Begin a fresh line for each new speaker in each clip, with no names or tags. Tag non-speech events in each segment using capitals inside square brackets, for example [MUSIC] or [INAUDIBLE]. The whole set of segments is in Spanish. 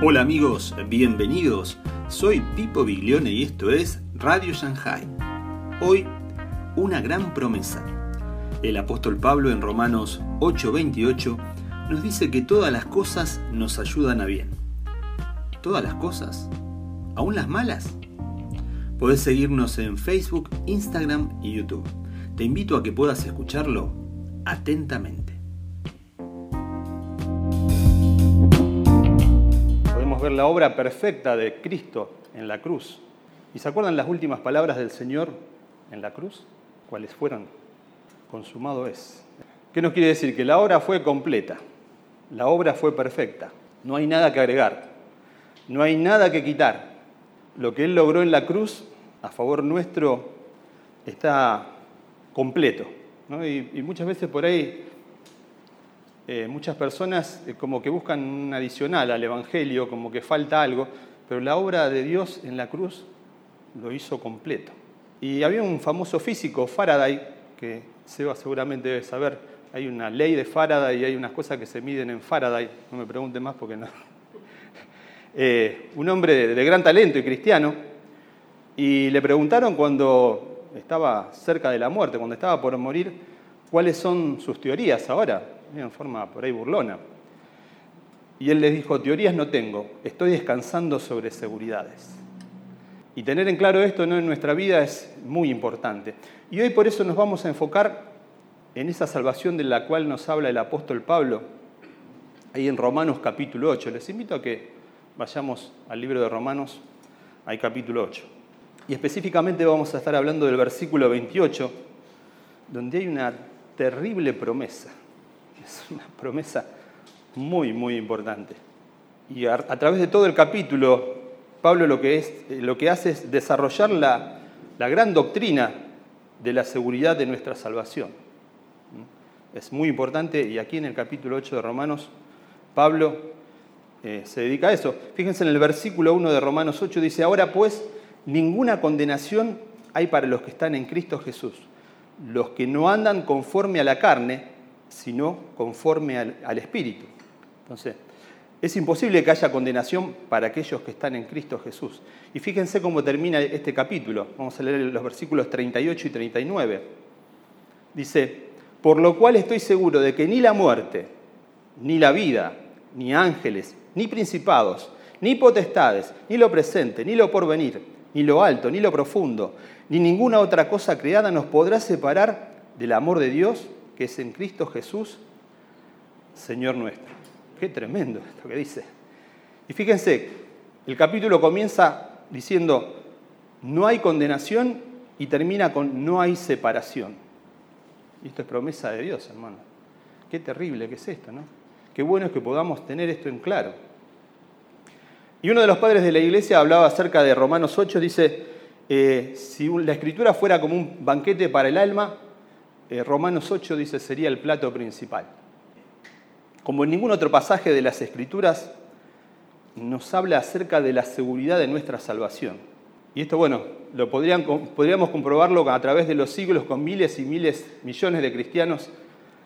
Hola amigos, bienvenidos. Soy Pipo Biglione y esto es Radio Shanghai. Hoy, una gran promesa. El apóstol Pablo en Romanos 8:28 nos dice que todas las cosas nos ayudan a bien. ¿Todas las cosas? ¿Aún las malas? Podés seguirnos en Facebook, Instagram y YouTube. Te invito a que puedas escucharlo atentamente. Ver la obra perfecta de Cristo en la cruz. ¿Y se acuerdan las últimas palabras del Señor en la cruz? ¿Cuáles fueron? Consumado es. ¿Qué nos quiere decir? Que la obra fue completa, la obra fue perfecta, no hay nada que agregar, no hay nada que quitar. Lo que Él logró en la cruz a favor nuestro está completo. Y, muchas veces por ahí eh, muchas personas eh, como que buscan un adicional al Evangelio, como que falta algo, pero la obra de Dios en la cruz lo hizo completo. Y había un famoso físico, Faraday, que Seba seguramente debe saber, hay una ley de Faraday y hay unas cosas que se miden en Faraday, no me pregunten más porque no. [LAUGHS] Eh, un hombre de gran talento y cristiano, y le preguntaron cuando estaba cerca de la muerte, cuando estaba por morir, cuáles son sus teorías ahora, en forma por ahí burlona. Y él les dijo, teorías no tengo, estoy descansando sobre seguridades. Y tener en claro esto ¿no? en nuestra vida es muy importante. Y hoy por eso nos vamos a enfocar en esa salvación de la cual nos habla el apóstol Pablo, ahí en Romanos capítulo 8. Les invito a que vayamos al libro de Romanos, ahí capítulo 8. Y específicamente vamos a estar hablando del versículo 28, donde hay una terrible promesa. Es una promesa muy, muy importante. Y a, través de todo el capítulo, Pablo lo que, es, lo que hace es desarrollar la, la gran doctrina de la seguridad de nuestra salvación. Es muy importante y aquí en el capítulo 8 de Romanos, Pablo eh, se dedica a eso. Fíjense en el versículo 1 de Romanos 8, dice, ahora pues ninguna condenación hay para los que están en Cristo Jesús, los que no andan conforme a la carne, sino conforme al, Espíritu. Entonces, es imposible que haya condenación para aquellos que están en Cristo Jesús. Y fíjense cómo termina este capítulo. Vamos a leer los versículos 38 y 39. Dice, por lo cual estoy seguro de que ni la muerte, ni la vida, ni ángeles, ni principados, ni potestades, ni lo presente, ni lo porvenir, ni lo alto, ni lo profundo, ni ninguna otra cosa creada nos podrá separar del amor de Dios que es en Cristo Jesús, Señor nuestro. Qué tremendo esto que dice. Y fíjense, el capítulo comienza diciendo, no hay condenación y termina con no hay separación. Y esto es promesa de Dios, hermano. Qué terrible que es esto, ¿no? Qué bueno es que podamos tener esto en claro. Y uno de los padres de la iglesia hablaba acerca de Romanos 8, dice, eh, si la escritura fuera como un banquete para el alma, eh, Romanos 8 dice sería el plato principal. Como en ningún otro pasaje de las escrituras, nos habla acerca de la seguridad de nuestra salvación. Y esto, bueno, lo podríamos comprobarlo a través de los siglos con miles y miles, millones de cristianos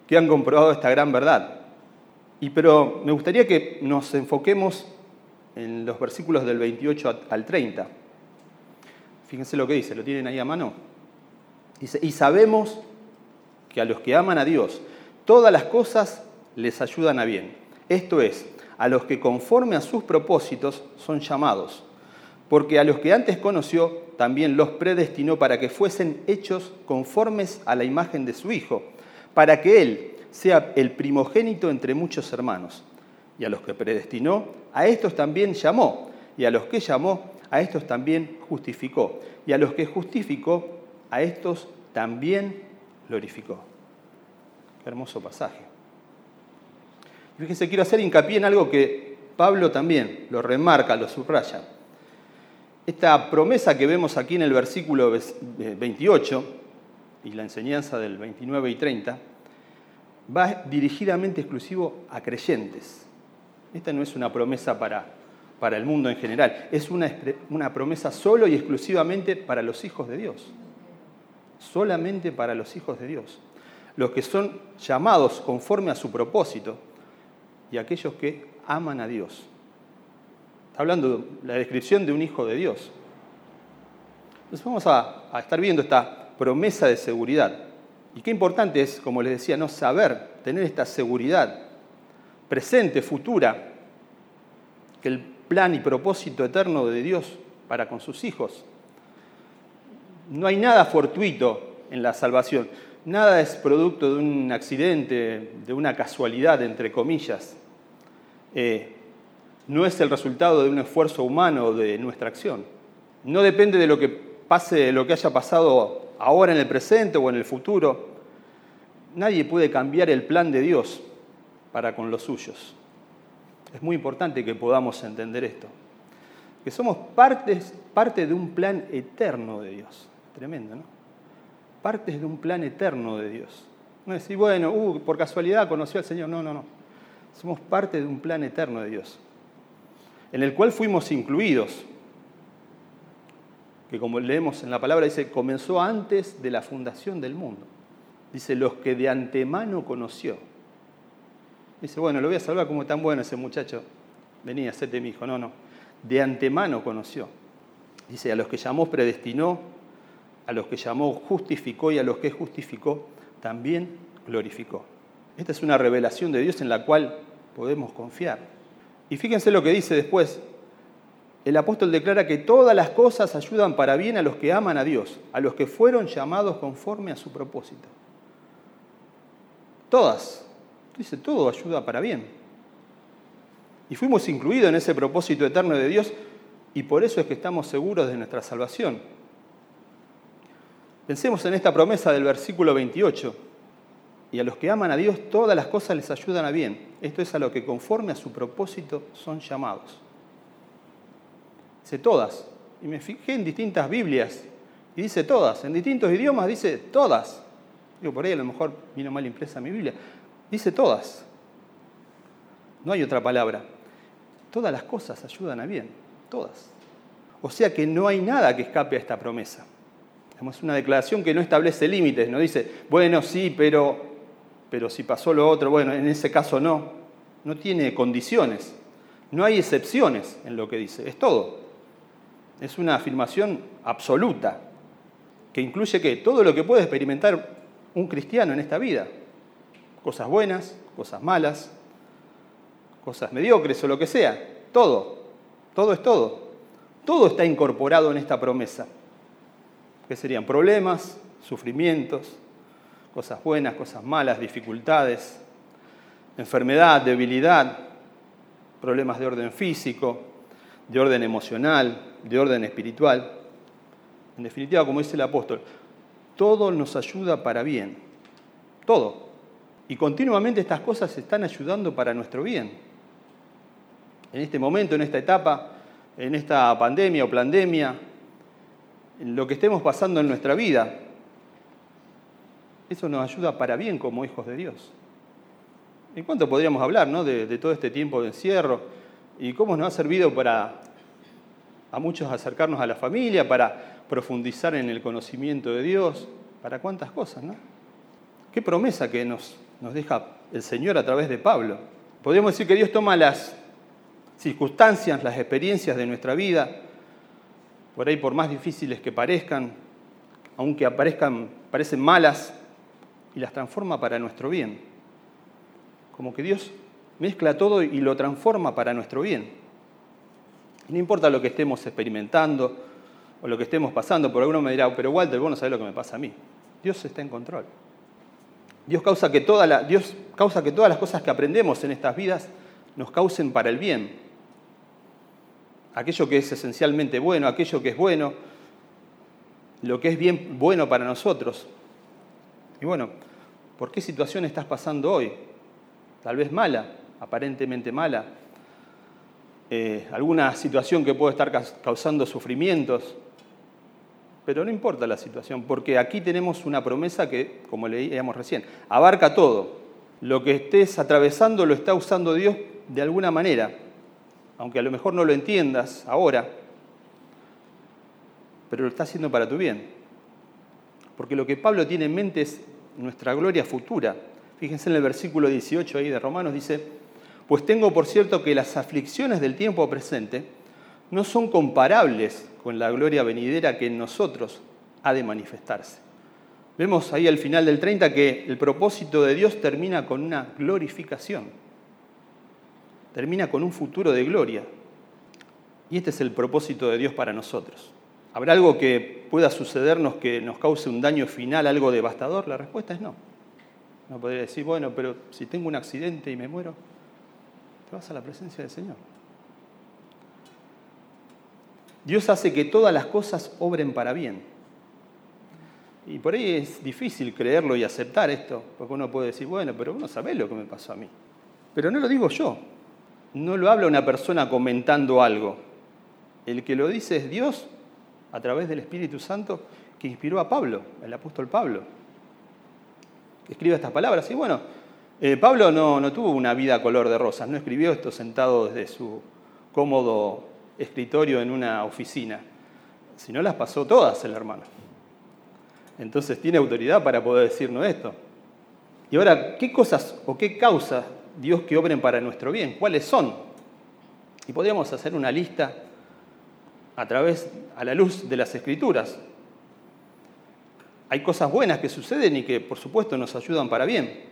que han comprobado esta gran verdad. Y pero me gustaría que nos enfoquemos en los versículos del 28 al 30. Fíjense lo que dice, ¿lo tienen ahí a mano? Dice, y sabemos que a los que aman a Dios, todas las cosas les ayudan a bien. Esto es, a los que conforme a sus propósitos son llamados. Porque a los que antes conoció, también los predestinó para que fuesen hechos conformes a la imagen de su Hijo, para que Él sea el primogénito entre muchos hermanos. Y a los que predestinó, a estos también llamó. Y a los que llamó, a estos también justificó. Y a los que justificó, a estos también glorificó. Qué hermoso pasaje. Fíjense, quiero hacer hincapié en algo que Pablo también lo remarca, lo subraya. Esta promesa que vemos aquí en el versículo 28 y la enseñanza del 29 y 30 va dirigidamente exclusivo a creyentes. Esta no es una promesa para, para el mundo en general, es una, una promesa solo y exclusivamente para los hijos de Dios. Solamente para los hijos de Dios. Los que son llamados conforme a su propósito y aquellos que aman a Dios. Está hablando de la descripción de un hijo de Dios. Entonces vamos a, a estar viendo esta promesa de seguridad. Y qué importante es, como les decía, no saber, tener esta seguridad presente, futura, que el plan y propósito eterno de Dios para con sus hijos. No hay nada fortuito en la salvación, nada es producto de un accidente, de una casualidad, entre comillas. Eh, no es el resultado de un esfuerzo humano de nuestra acción. No depende de lo que pase, lo que haya pasado ahora en el presente o en el futuro. Nadie puede cambiar el plan de Dios para con los suyos. Es muy importante que podamos entender esto que somos parte de un plan eterno de Dios. Tremendo, ¿no? Partes de un plan eterno de Dios. No decir, bueno, uh, por casualidad conoció al Señor. No, no, no. Somos parte de un plan eterno de Dios, en el cual fuimos incluidos. Que como leemos en la palabra, dice, comenzó antes de la fundación del mundo. Dice, los que de antemano conoció. Dice, bueno, lo voy a salvar como tan bueno ese muchacho. Venía, séte mi hijo. No, no de antemano conoció. Dice, a los que llamó predestinó, a los que llamó justificó y a los que justificó también glorificó. Esta es una revelación de Dios en la cual podemos confiar. Y fíjense lo que dice después. El apóstol declara que todas las cosas ayudan para bien a los que aman a Dios, a los que fueron llamados conforme a su propósito. Todas. Dice, todo ayuda para bien. Y fuimos incluidos en ese propósito eterno de Dios y por eso es que estamos seguros de nuestra salvación. Pensemos en esta promesa del versículo 28. Y a los que aman a Dios todas las cosas les ayudan a bien. Esto es a lo que conforme a su propósito son llamados. Dice todas. Y me fijé en distintas Biblias y dice todas. En distintos idiomas dice todas. Digo, por ahí a lo mejor vino mal impresa mi Biblia. Dice todas. No hay otra palabra todas las cosas ayudan a bien, todas. O sea que no hay nada que escape a esta promesa. Es una declaración que no establece límites, no dice, bueno, sí, pero, pero si pasó lo otro, bueno, en ese caso no. No tiene condiciones, no hay excepciones en lo que dice, es todo. Es una afirmación absoluta, que incluye que todo lo que puede experimentar un cristiano en esta vida, cosas buenas, cosas malas, cosas mediocres o lo que sea. Todo, todo es todo. Todo está incorporado en esta promesa. ¿Qué serían? Problemas, sufrimientos, cosas buenas, cosas malas, dificultades, enfermedad, debilidad, problemas de orden físico, de orden emocional, de orden espiritual. En definitiva, como dice el apóstol, todo nos ayuda para bien. Todo. Y continuamente estas cosas están ayudando para nuestro bien en este momento, en esta etapa, en esta pandemia o pandemia, lo que estemos pasando en nuestra vida. Eso nos ayuda para bien como hijos de Dios. ¿En cuánto podríamos hablar de, de, todo este tiempo de encierro? ¿Y cómo nos ha servido para a muchos acercarnos a la familia, para profundizar en el conocimiento de Dios? ¿Para cuántas cosas? ¿no? Qué promesa que nos, nos deja el Señor a través de Pablo. Podríamos decir que Dios toma las, circunstancias, las experiencias de nuestra vida, por ahí por más difíciles que parezcan, aunque aparezcan, parecen malas, y las transforma para nuestro bien. Como que Dios mezcla todo y lo transforma para nuestro bien. no importa lo que estemos experimentando o lo que estemos pasando, por alguno me dirá, pero Walter, vos no sabés lo que me pasa a mí. Dios está en control. Dios causa que, toda Dios causa que todas las cosas que aprendemos en estas vidas nos causen para el bien, aquello que es esencialmente bueno, aquello que es bueno, lo que es bien bueno para nosotros. Y bueno, ¿por qué situación estás pasando hoy? Tal vez mala, aparentemente mala. Eh, alguna situación que puede estar causando sufrimientos. Pero no importa la situación, porque aquí tenemos una promesa que, como leíamos recién, abarca todo. Lo que estés atravesando lo está usando Dios de alguna manera aunque a lo mejor no lo entiendas ahora, pero lo está haciendo para tu bien. Porque lo que Pablo tiene en mente es nuestra gloria futura. Fíjense en el versículo 18 ahí de Romanos, dice, pues tengo por cierto que las aflicciones del tiempo presente no son comparables con la gloria venidera que en nosotros ha de manifestarse. Vemos ahí al final del 30 que el propósito de Dios termina con una glorificación, termina con un futuro de gloria. Y este es el propósito de Dios para nosotros. ¿Habrá algo que pueda sucedernos que nos cause un daño final, algo devastador? La respuesta es no. No podría decir, bueno, pero si tengo un accidente y me muero, te vas a la presencia del Señor. Dios hace que todas las cosas obren para bien. Y por ahí es difícil creerlo y aceptar esto, porque uno puede decir, bueno, pero uno sabe lo que me pasó a mí. Pero no lo digo yo, no lo habla una persona comentando algo. El que lo dice es Dios a través del Espíritu Santo que inspiró a Pablo, el apóstol Pablo. Escribe estas palabras. Y bueno, eh, Pablo no, no tuvo una vida color de rosas, no escribió esto sentado desde su cómodo escritorio en una oficina, sino las pasó todas el hermano. Entonces tiene autoridad para poder decirnos esto. Y ahora, ¿qué cosas o qué causas Dios que obren para nuestro bien? ¿Cuáles son? Y podríamos hacer una lista a través, a la luz de las escrituras. Hay cosas buenas que suceden y que por supuesto nos ayudan para bien.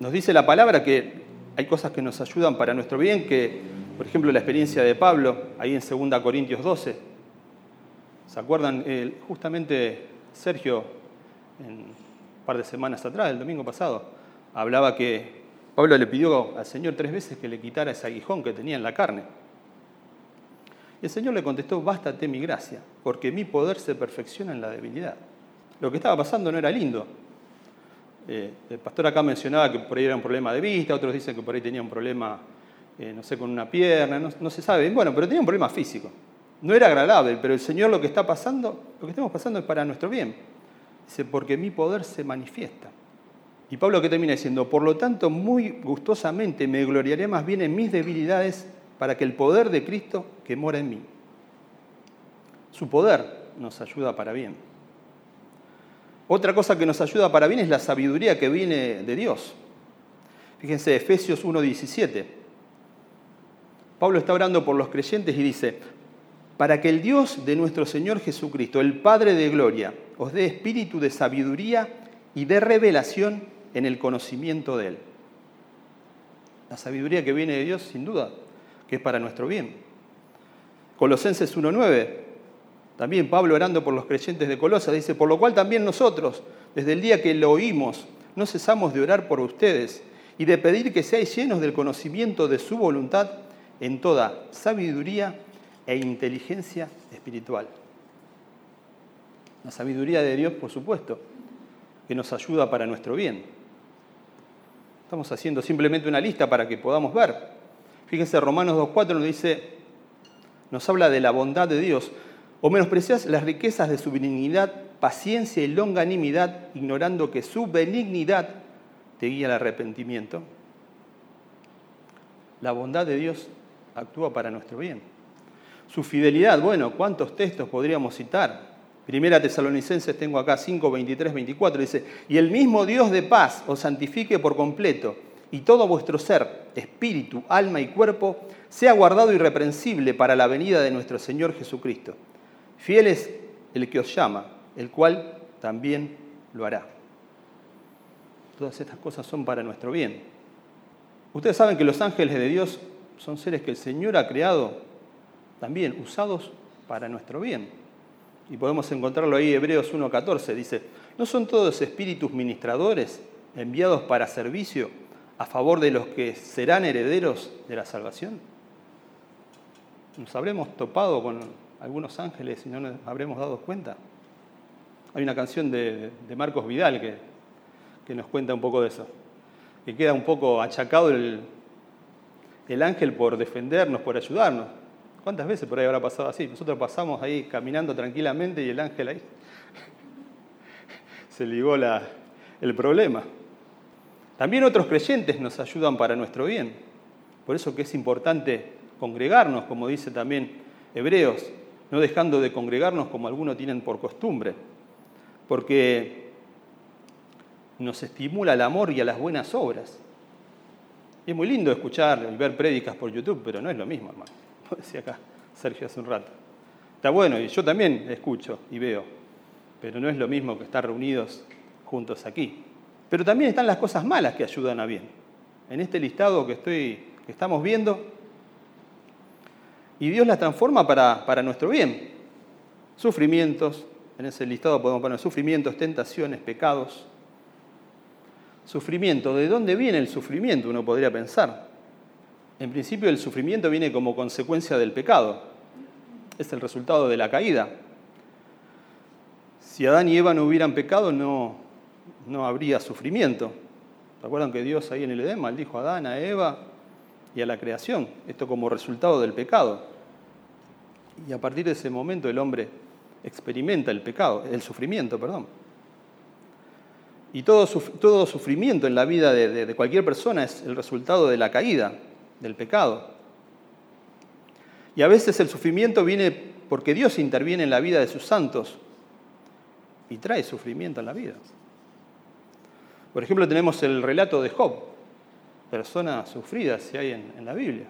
Nos dice la palabra que hay cosas que nos ayudan para nuestro bien, que por ejemplo la experiencia de Pablo, ahí en 2 Corintios 12. ¿Se acuerdan? justamente Sergio, un par de semanas atrás, el domingo pasado, hablaba que Pablo le pidió al Señor tres veces que le quitara ese aguijón que tenía en la carne. Y el Señor le contestó, bástate mi gracia, porque mi poder se perfecciona en la debilidad. Lo que estaba pasando no era lindo. Eh, el pastor acá mencionaba que por ahí era un problema de vista, otros dicen que por ahí tenía un problema, eh, no sé, con una pierna, no, no se sabe. Bueno, pero tenía un problema físico. No era agradable, pero el Señor lo que está pasando, lo que estamos pasando es para nuestro bien. Dice, porque mi poder se manifiesta. Y Pablo que termina diciendo, por lo tanto, muy gustosamente me gloriaré más bien en mis debilidades para que el poder de Cristo que mora en mí. Su poder nos ayuda para bien. Otra cosa que nos ayuda para bien es la sabiduría que viene de Dios. Fíjense, Efesios 1.17. Pablo está orando por los creyentes y dice, para que el Dios de nuestro Señor Jesucristo, el Padre de Gloria, os dé espíritu de sabiduría y de revelación en el conocimiento de Él. La sabiduría que viene de Dios, sin duda, que es para nuestro bien. Colosenses 1.9, también Pablo orando por los creyentes de Colosas, dice, por lo cual también nosotros, desde el día que lo oímos, no cesamos de orar por ustedes y de pedir que seáis llenos del conocimiento de su voluntad en toda sabiduría e inteligencia espiritual. La sabiduría de Dios, por supuesto, que nos ayuda para nuestro bien. Estamos haciendo simplemente una lista para que podamos ver. Fíjense, Romanos 2.4 nos dice, nos habla de la bondad de Dios. O menosprecias las riquezas de su benignidad, paciencia y longanimidad, ignorando que su benignidad te guía al arrepentimiento. La bondad de Dios actúa para nuestro bien. Su fidelidad, bueno, ¿cuántos textos podríamos citar? Primera Tesalonicenses tengo acá 5, 23, 24, dice, y el mismo Dios de paz os santifique por completo y todo vuestro ser, espíritu, alma y cuerpo, sea guardado irreprensible para la venida de nuestro Señor Jesucristo. Fiel es el que os llama, el cual también lo hará. Todas estas cosas son para nuestro bien. Ustedes saben que los ángeles de Dios son seres que el Señor ha creado también usados para nuestro bien. Y podemos encontrarlo ahí, Hebreos 1.14, dice, ¿no son todos espíritus ministradores enviados para servicio a favor de los que serán herederos de la salvación? ¿Nos habremos topado con algunos ángeles y no nos habremos dado cuenta? Hay una canción de, Marcos Vidal que, que, nos cuenta un poco de eso, que queda un poco achacado el, el ángel por defendernos, por ayudarnos. ¿Cuántas veces por ahí habrá pasado así? Nosotros pasamos ahí caminando tranquilamente y el ángel ahí [LAUGHS] se ligó el problema. También otros creyentes nos ayudan para nuestro bien. Por eso que es importante congregarnos, como dice también Hebreos, no dejando de congregarnos como algunos tienen por costumbre, porque nos estimula el amor y a las buenas obras. es muy lindo escuchar y ver prédicas por YouTube, pero no es lo mismo, hermano. Como decía acá Sergio hace un rato. Está bueno, y yo también escucho y veo, pero no es lo mismo que estar reunidos juntos aquí. Pero también están las cosas malas que ayudan a bien. En este listado que, estoy, que estamos viendo, y Dios las transforma para, para nuestro bien. Sufrimientos, en ese listado podemos poner sufrimientos, tentaciones, pecados. Sufrimiento, ¿de dónde viene el sufrimiento? Uno podría pensar. En principio el sufrimiento viene como consecuencia del pecado. Es el resultado de la caída. Si Adán y Eva no hubieran pecado, no, no habría sufrimiento. ¿Se acuerdan que Dios ahí en el Edén maldijo a Adán, a Eva y a la creación? Esto como resultado del pecado. Y a partir de ese momento el hombre experimenta el pecado, el sufrimiento, perdón. Y todo, todo sufrimiento en la vida de, cualquier persona es el resultado de la caída, del pecado. Y a veces el sufrimiento viene porque Dios interviene en la vida de sus santos y trae sufrimiento en la vida. Por ejemplo, tenemos el relato de Job, persona sufrida si hay en la Biblia.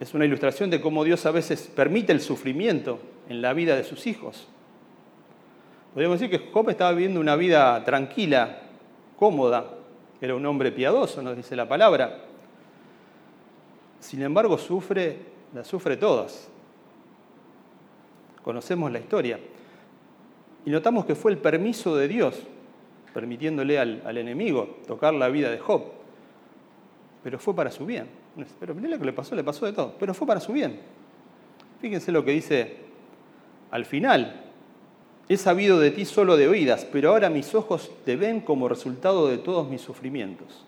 Es una ilustración de cómo Dios a veces permite el sufrimiento en la vida de sus hijos. Podríamos decir que Job estaba viviendo una vida tranquila, cómoda, era un hombre piadoso, nos dice la palabra. Sin embargo, sufre, las sufre todas. Conocemos la historia. Y notamos que fue el permiso de Dios, permitiéndole al, al enemigo tocar la vida de Job. Pero fue para su bien. Pero mirá lo que le pasó, le pasó de todo. Pero fue para su bien. Fíjense lo que dice al final. He sabido de ti solo de oídas, pero ahora mis ojos te ven como resultado de todos mis sufrimientos.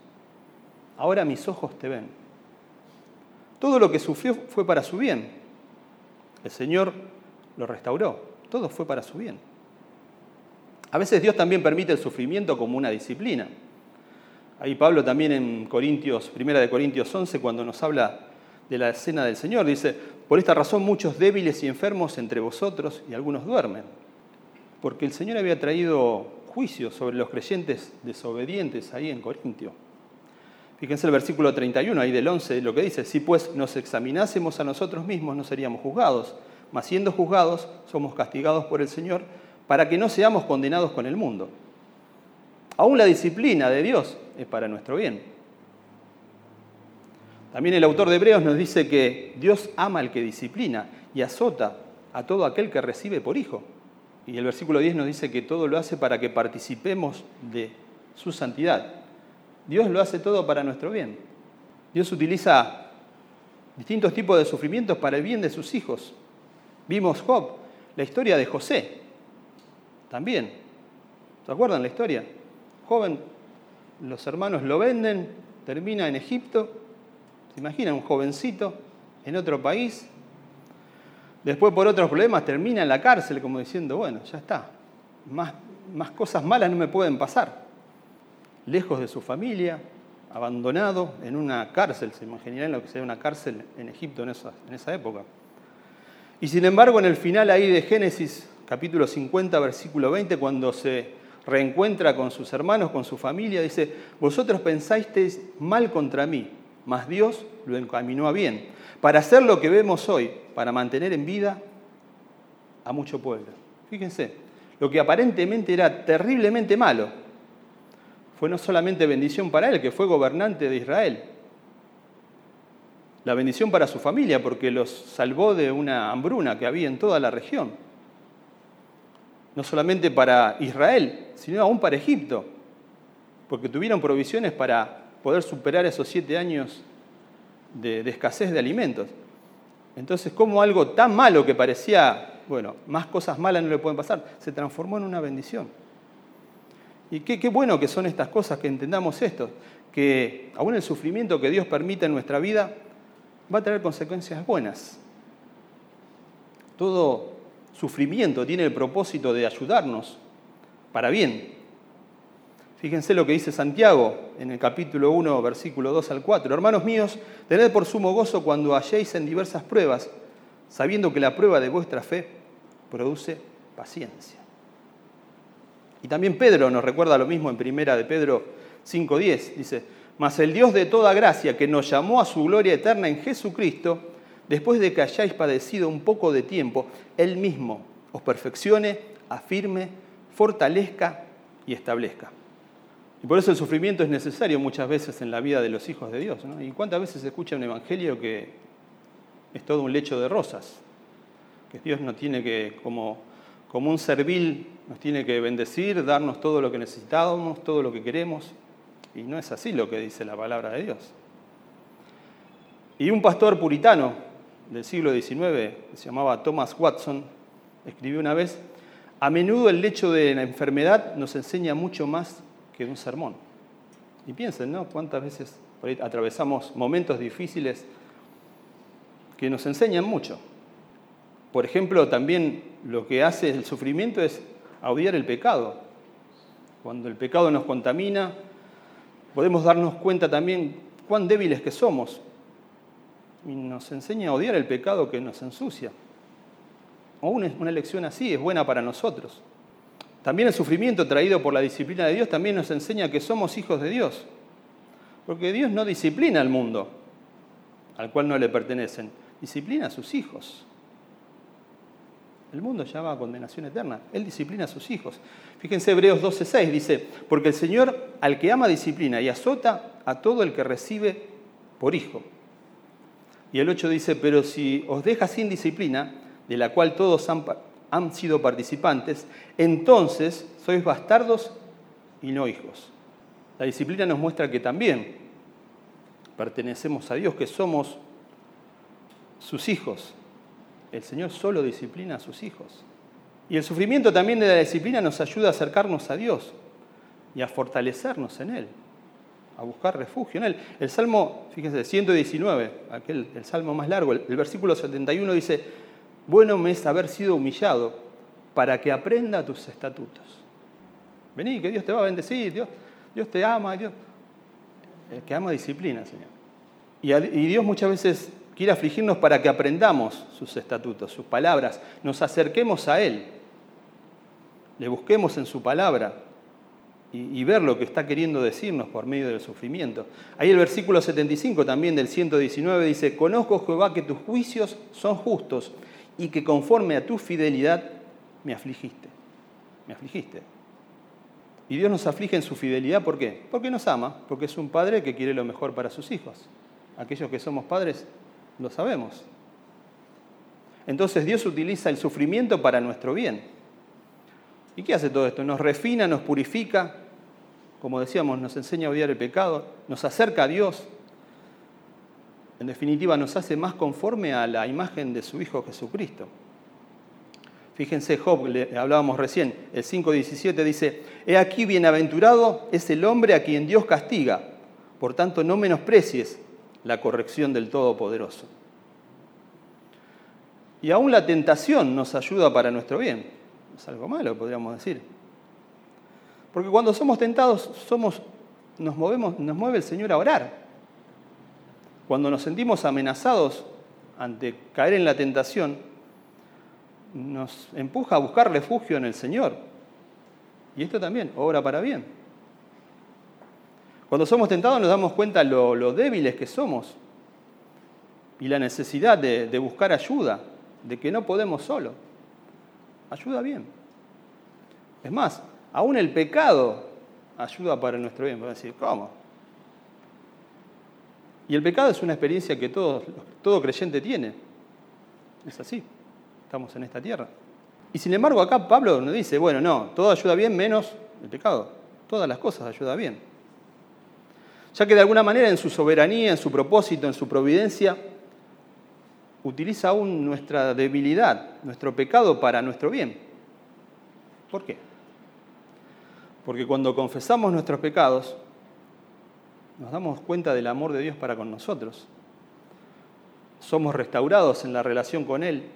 Ahora mis ojos te ven. Todo lo que sufrió fue para su bien. El Señor lo restauró. Todo fue para su bien. A veces Dios también permite el sufrimiento como una disciplina. Ahí Pablo también en Corintios, primera de Corintios 11, cuando nos habla de la escena del Señor, dice, por esta razón muchos débiles y enfermos entre vosotros y algunos duermen. Porque el Señor había traído juicio sobre los creyentes desobedientes ahí en Corintio. Fíjense el versículo 31 ahí del 11, lo que dice, si pues nos examinásemos a nosotros mismos no seríamos juzgados, mas siendo juzgados somos castigados por el Señor para que no seamos condenados con el mundo. Aún la disciplina de Dios es para nuestro bien. También el autor de Hebreos nos dice que Dios ama al que disciplina y azota a todo aquel que recibe por hijo. Y el versículo 10 nos dice que todo lo hace para que participemos de su santidad. Dios lo hace todo para nuestro bien. Dios utiliza distintos tipos de sufrimientos para el bien de sus hijos. Vimos Job, la historia de José, también. ¿Se acuerdan la historia? joven, los hermanos lo venden, termina en Egipto, se imaginan un jovencito en otro país, después por otros problemas termina en la cárcel como diciendo, bueno, ya está, más, más cosas malas no me pueden pasar, lejos de su familia, abandonado en una cárcel, se imaginarán lo que sería una cárcel en Egipto en esa, en esa época. Y sin embargo, en el final ahí de Génesis, capítulo 50, versículo 20, cuando se reencuentra con sus hermanos, con su familia, dice, vosotros pensasteis mal contra mí, mas Dios lo encaminó a bien, para hacer lo que vemos hoy, para mantener en vida a mucho pueblo. Fíjense, lo que aparentemente era terriblemente malo, fue no solamente bendición para él, que fue gobernante de Israel, la bendición para su familia, porque los salvó de una hambruna que había en toda la región no solamente para Israel, sino aún para Egipto, porque tuvieron provisiones para poder superar esos siete años de, escasez de alimentos. Entonces, como algo tan malo que parecía, bueno, más cosas malas no le pueden pasar, se transformó en una bendición. Y qué, bueno que son estas cosas, que entendamos esto, que aún el sufrimiento que Dios permite en nuestra vida va a tener consecuencias buenas. Todo sufrimiento tiene el propósito de ayudarnos para bien. Fíjense lo que dice Santiago en el capítulo 1, versículo 2 al 4. Hermanos míos, tened por sumo gozo cuando halléis en diversas pruebas, sabiendo que la prueba de vuestra fe produce paciencia. Y también Pedro nos recuerda lo mismo en primera de Pedro 5.10. Dice, mas el Dios de toda gracia que nos llamó a su gloria eterna en Jesucristo, después de que hayáis padecido un poco de tiempo, Él mismo os perfeccione, afirme, fortalezca y establezca. Y por eso el sufrimiento es necesario muchas veces en la vida de los hijos de Dios. ¿Y cuántas veces se escucha un evangelio que es todo un lecho de rosas? Que Dios no tiene que, como, como un servil, nos tiene que bendecir, darnos todo lo que necesitamos, todo lo que queremos. Y no es así lo que dice la palabra de Dios. Y un pastor puritano del siglo XIX, que se llamaba Thomas Watson, escribió una vez, a menudo el lecho de la enfermedad nos enseña mucho más que un sermón. Y piensen, ¿no? Cuántas veces atravesamos momentos difíciles que nos enseñan mucho. Por ejemplo, también lo que hace el sufrimiento es odiar el pecado. Cuando el pecado nos contamina, podemos darnos cuenta también cuán débiles que somos. Y nos enseña a odiar el pecado que nos ensucia. Aún una lección así es buena para nosotros. También el sufrimiento traído por la disciplina de Dios también nos enseña que somos hijos de Dios. Porque Dios no disciplina al mundo al cual no le pertenecen, disciplina a sus hijos. El mundo va a condenación eterna. Él disciplina a sus hijos. Fíjense Hebreos 12:6 dice, porque el Señor al que ama disciplina y azota a todo el que recibe por hijo. Y el 8 dice, pero si os deja sin disciplina, de la cual todos han han sido participantes, entonces sois bastardos y no hijos. La disciplina nos muestra que también pertenecemos a Dios, que somos sus hijos. El Señor solo disciplina a sus hijos. Y el sufrimiento también de la disciplina nos ayuda a acercarnos a Dios y a fortalecernos en Él, a buscar refugio en Él. El Salmo, fíjense, 119, aquel, el Salmo más largo, el, versículo 71 dice, bueno me es haber sido humillado para que aprenda tus estatutos. Vení, que Dios te va a bendecir, Dios, Dios te ama, Dios. El que ama disciplina, Señor. Y Dios muchas veces quiere afligirnos para que aprendamos sus estatutos, sus palabras, nos acerquemos a Él, le busquemos en su palabra y, ver lo que está queriendo decirnos por medio del sufrimiento. Ahí el versículo 75 también del 119 dice, conozco Jehová que tus juicios son justos y que conforme a tu fidelidad me afligiste. Me afligiste. Y Dios nos aflige en su fidelidad, ¿por qué? Porque nos ama, porque es un padre que quiere lo mejor para sus hijos. Aquellos que somos padres lo sabemos. Entonces Dios utiliza el sufrimiento para nuestro bien. ¿Y qué hace todo esto? Nos refina, nos purifica, como decíamos, nos enseña a odiar el pecado, nos acerca a Dios, en definitiva nos hace más conforme a la imagen de su Hijo Jesucristo. Fíjense, Job, le hablábamos recién, el 5.17 dice, He aquí bienaventurado es el hombre a quien Dios castiga, por tanto no menosprecies la corrección del Todopoderoso. Y aún la tentación nos ayuda para nuestro bien. Es algo malo, podríamos decir. Porque cuando somos tentados, somos, nos, movemos, nos mueve el Señor a orar. Cuando nos sentimos amenazados ante caer en la tentación, nos empuja a buscar refugio en el Señor. Y esto también obra para bien. Cuando somos tentados nos damos cuenta lo, lo débiles que somos y la necesidad de, buscar ayuda, de que no podemos solo. Ayuda bien. Es más, aún el pecado ayuda para nuestro bien. Podemos decir, ¿cómo? Y el pecado es una experiencia que todo, todo creyente tiene. Es así. Estamos en esta tierra. Y sin embargo acá Pablo nos dice, bueno, no, todo ayuda bien menos el pecado. Todas las cosas ayudan bien. Ya que de alguna manera en su soberanía, en su propósito, en su providencia, utiliza aún nuestra debilidad, nuestro pecado para nuestro bien. ¿Por qué? Porque cuando confesamos nuestros pecados, nos damos cuenta del amor de Dios para con nosotros. Somos restaurados en la relación con Él.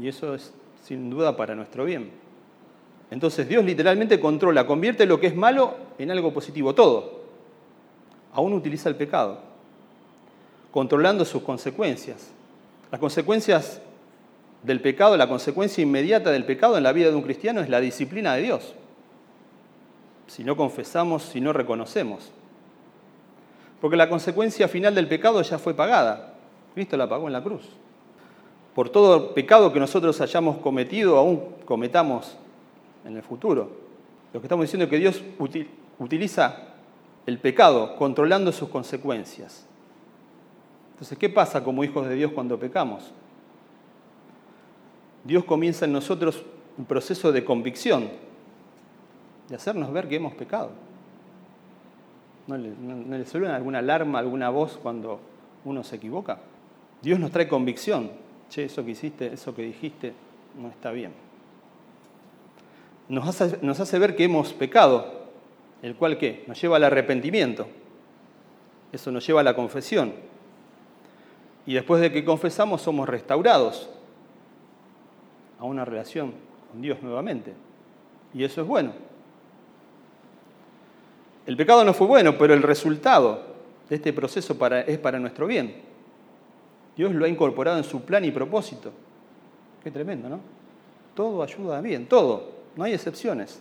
Y eso es sin duda para nuestro bien. Entonces Dios literalmente controla, convierte lo que es malo en algo positivo, todo. Aún utiliza el pecado, controlando sus consecuencias. Las consecuencias del pecado, la consecuencia inmediata del pecado en la vida de un cristiano es la disciplina de Dios si no confesamos, si no reconocemos. Porque la consecuencia final del pecado ya fue pagada. Cristo la pagó en la cruz. Por todo pecado que nosotros hayamos cometido, aún cometamos en el futuro. Lo que estamos diciendo es que Dios utiliza el pecado controlando sus consecuencias. Entonces, ¿qué pasa como hijos de Dios cuando pecamos? Dios comienza en nosotros un proceso de convicción, de hacernos ver que hemos pecado. ¿No le, suena alguna alarma, alguna voz cuando uno se equivoca? Dios nos trae convicción. Che, eso que hiciste, eso que dijiste, no está bien. Nos hace, nos hace ver que hemos pecado, el cual qué? Nos lleva al arrepentimiento. Eso nos lleva a la confesión. Y después de que confesamos somos restaurados a una relación con Dios nuevamente. Y eso es bueno. El pecado no fue bueno, pero el resultado de este proceso es para nuestro bien. Dios lo ha incorporado en su plan y propósito. Qué tremendo, ¿no? Todo ayuda bien, todo, no hay excepciones.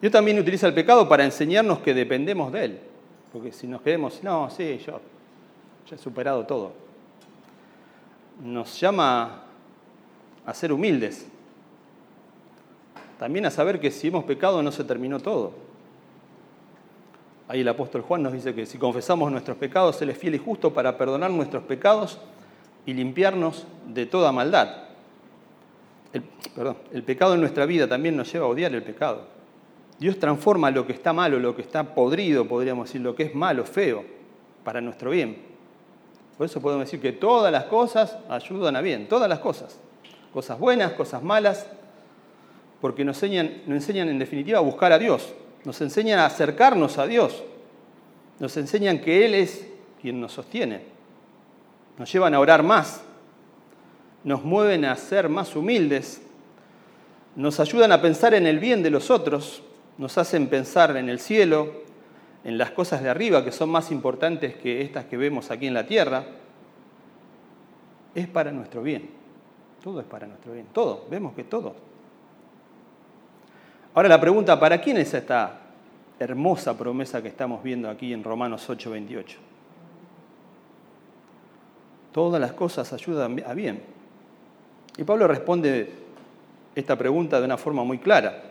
Dios también utiliza el pecado para enseñarnos que dependemos de Él. Porque si nos queremos, no, sí, yo ya he superado todo. Nos llama a ser humildes, también a saber que si hemos pecado no se terminó todo. Ahí el apóstol Juan nos dice que si confesamos nuestros pecados, Él es fiel y justo para perdonar nuestros pecados y limpiarnos de toda maldad. El, el pecado en nuestra vida también nos lleva a odiar el pecado. Dios transforma lo que está malo, lo que está podrido, podríamos decir, lo que es malo, feo, para nuestro bien. Por eso podemos decir que todas las cosas ayudan a bien, todas las cosas. Cosas buenas, cosas malas, porque nos enseñan, nos enseñan en definitiva a buscar a Dios, nos enseñan a acercarnos a Dios, nos enseñan que Él es quien nos sostiene, nos llevan a orar más, nos mueven a ser más humildes, nos ayudan a pensar en el bien de los otros, nos hacen pensar en el cielo, en las cosas de arriba que son más importantes que estas que vemos aquí en la tierra, es para nuestro bien. Todo es para nuestro bien. Todo. Vemos que todo. Ahora la pregunta, ¿para quién es esta hermosa promesa que estamos viendo aquí en Romanos 8:28? Todas las cosas ayudan a bien. Y Pablo responde esta pregunta de una forma muy clara,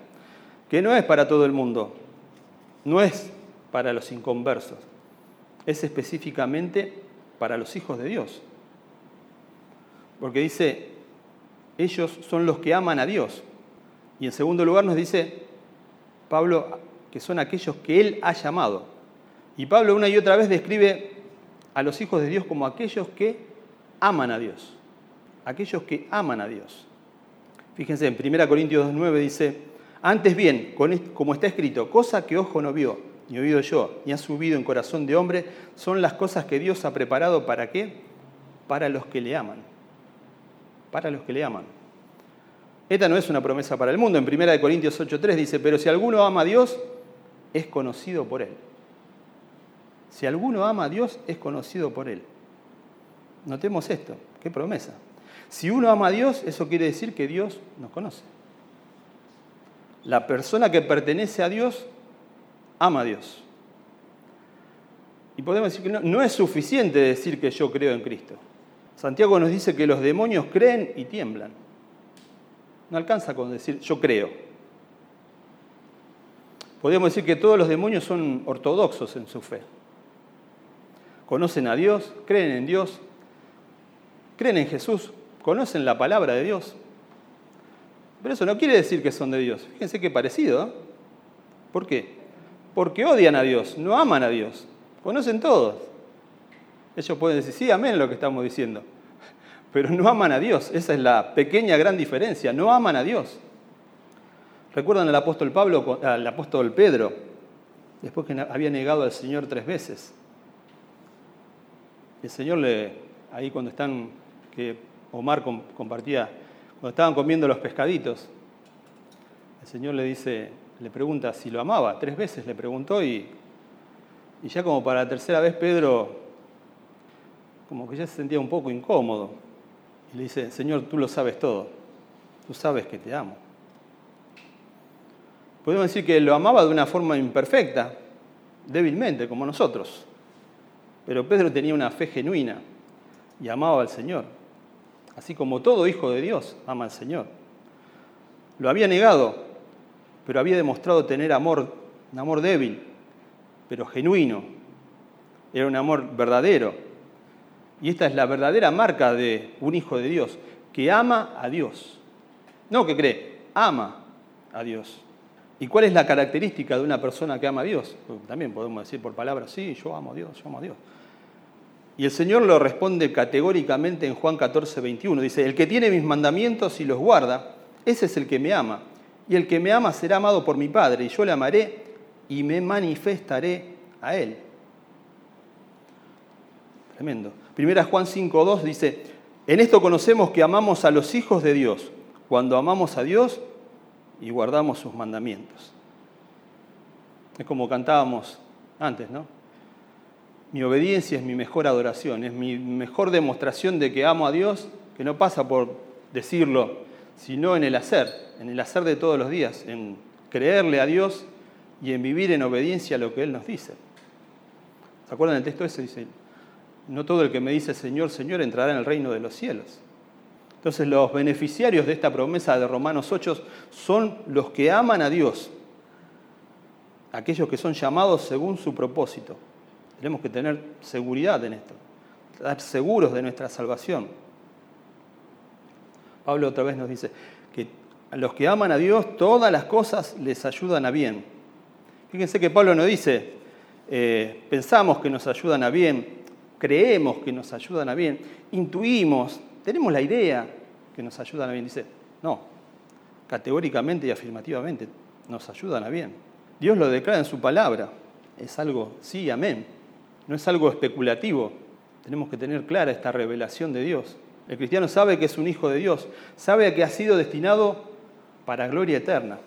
que no es para todo el mundo, no es para los inconversos, es específicamente para los hijos de Dios. Porque dice, ellos son los que aman a Dios. Y en segundo lugar nos dice Pablo que son aquellos que Él ha llamado. Y Pablo una y otra vez describe a los hijos de Dios como aquellos que aman a Dios. Aquellos que aman a Dios. Fíjense, en 1 Corintios 2.9 dice, antes bien, como está escrito, cosa que ojo no vio, ni oído yo, ni ha subido en corazón de hombre, son las cosas que Dios ha preparado para qué? Para los que le aman. Para los que le aman. Esta no es una promesa para el mundo. En 1 Corintios 8.3 dice, pero si alguno ama a Dios, es conocido por Él. Si alguno ama a Dios, es conocido por Él. Notemos esto, qué promesa. Si uno ama a Dios, eso quiere decir que Dios nos conoce. La persona que pertenece a Dios ama a Dios. Y podemos decir que no, es suficiente decir que yo creo en Cristo. Santiago nos dice que los demonios creen y tiemblan. No alcanza con decir yo creo. Podríamos decir que todos los demonios son ortodoxos en su fe. Conocen a Dios, creen en Dios, creen en Jesús, conocen la palabra de Dios. Pero eso no quiere decir que son de Dios. Fíjense qué parecido. ¿eh? ¿Por qué? Porque odian a Dios, no aman a Dios. Conocen todos. Ellos pueden decir, sí, amén lo que estamos diciendo [LAUGHS] pero no aman a Dios. Esa es la pequeña gran diferencia. No aman a Dios. ¿Recuerdan al apóstol Pablo, al apóstol Pedro, después que había negado al Señor tres veces? El Señor le, ahí cuando están, que Omar compartía, cuando estaban comiendo los pescaditos, el Señor le dice, le pregunta si lo amaba, tres veces le preguntó y, ya como para la tercera vez Pedro como que ya se sentía un poco incómodo. Y le dice, Señor, tú lo sabes todo, tú sabes que te amo. Podemos decir que lo amaba de una forma imperfecta, débilmente, como nosotros. Pero Pedro tenía una fe genuina y amaba al Señor. Así como todo hijo de Dios ama al Señor. Lo había negado, pero había demostrado tener amor, un amor débil, pero genuino. Era un amor verdadero. Y esta es la verdadera marca de un hijo de Dios, que ama a Dios. No que cree, ama a Dios. ¿Y cuál es la característica de una persona que ama a Dios? también podemos decir por palabras, sí, yo amo a Dios, yo amo a Dios. Y el Señor lo responde categóricamente en Juan 14, 21. Dice, el que tiene mis mandamientos y los guarda, ese es el que me ama. Y el que me ama será amado por mi Padre, y yo le amaré y me manifestaré a él. Tremendo. Primera Juan 5.2 dice, en esto conocemos que amamos a los hijos de Dios, cuando amamos a Dios y guardamos sus mandamientos. Es como cantábamos antes, ¿no? Mi obediencia es mi mejor adoración, es mi mejor demostración de que amo a Dios, que no pasa por decirlo, sino en el hacer, en el hacer de todos los días, en creerle a Dios y en vivir en obediencia a lo que Él nos dice. ¿Se acuerdan del texto ese? Dice, no todo el que me dice Señor, Señor entrará en el reino de los cielos. Entonces los beneficiarios de esta promesa de Romanos 8 son los que aman a Dios, aquellos que son llamados según su propósito. Tenemos que tener seguridad en esto, estar seguros de nuestra salvación. Pablo otra vez nos dice que a los que aman a Dios todas las cosas les ayudan a bien. Fíjense que Pablo no dice, eh, pensamos que nos ayudan a bien, creemos que nos ayudan a bien, intuimos, tenemos la idea que nos ayudan a bien. Dice, no, categóricamente y afirmativamente nos ayudan a bien. Dios lo declara en su palabra. Es algo, sí, amén. No es algo especulativo. Tenemos que tener clara esta revelación de Dios. El cristiano sabe que es un hijo de Dios, sabe que ha sido destinado para gloria eterna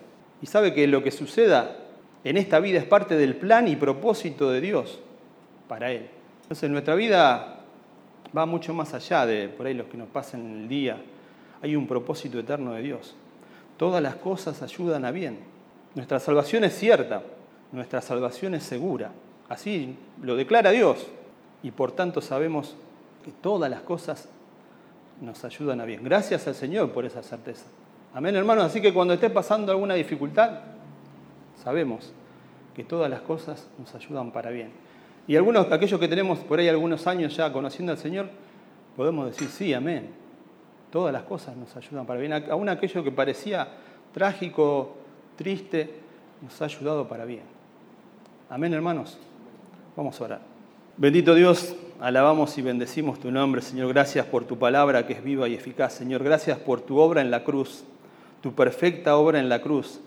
y sabe que lo que suceda en esta vida es parte del plan y propósito de Dios para Él. Entonces nuestra vida va mucho más allá de por ahí los que nos pasan en el día. Hay un propósito eterno de Dios. Todas las cosas ayudan a bien. Nuestra salvación es cierta, nuestra salvación es segura. Así lo declara Dios. Y por tanto sabemos que todas las cosas nos ayudan a bien. Gracias al Señor por esa certeza. Amén, hermanos. Así que cuando esté pasando alguna dificultad, sabemos que todas las cosas nos ayudan para bien. Y algunos, aquellos que tenemos por ahí algunos años ya conociendo al Señor, podemos decir, sí, amén. Todas las cosas nos ayudan para bien. Aún aquello que parecía trágico, triste, nos ha ayudado para bien. Amén, hermanos. Vamos a orar. Bendito Dios, alabamos y bendecimos tu nombre, Señor. Gracias por tu palabra que es viva y eficaz, Señor. Gracias por tu obra en la cruz, tu perfecta obra en la cruz,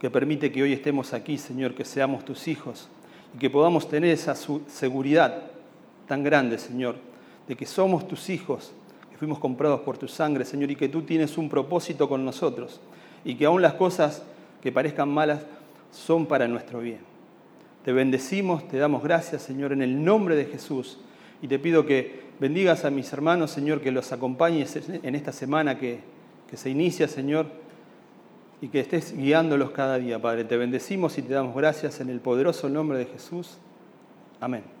que permite que hoy estemos aquí, Señor, que seamos tus hijos y que podamos tener esa seguridad tan grande, Señor, de que somos tus hijos, que fuimos comprados por tu sangre, Señor, y que tú tienes un propósito con nosotros, y que aún las cosas que parezcan malas son para nuestro bien. Te bendecimos, te damos gracias, Señor, en el nombre de Jesús, y te pido que bendigas a mis hermanos, Señor, que los acompañes en esta semana que, que se inicia, Señor, y que estés guiándolos cada día, Padre. Te bendecimos y te damos gracias en el poderoso nombre de Jesús. Amén.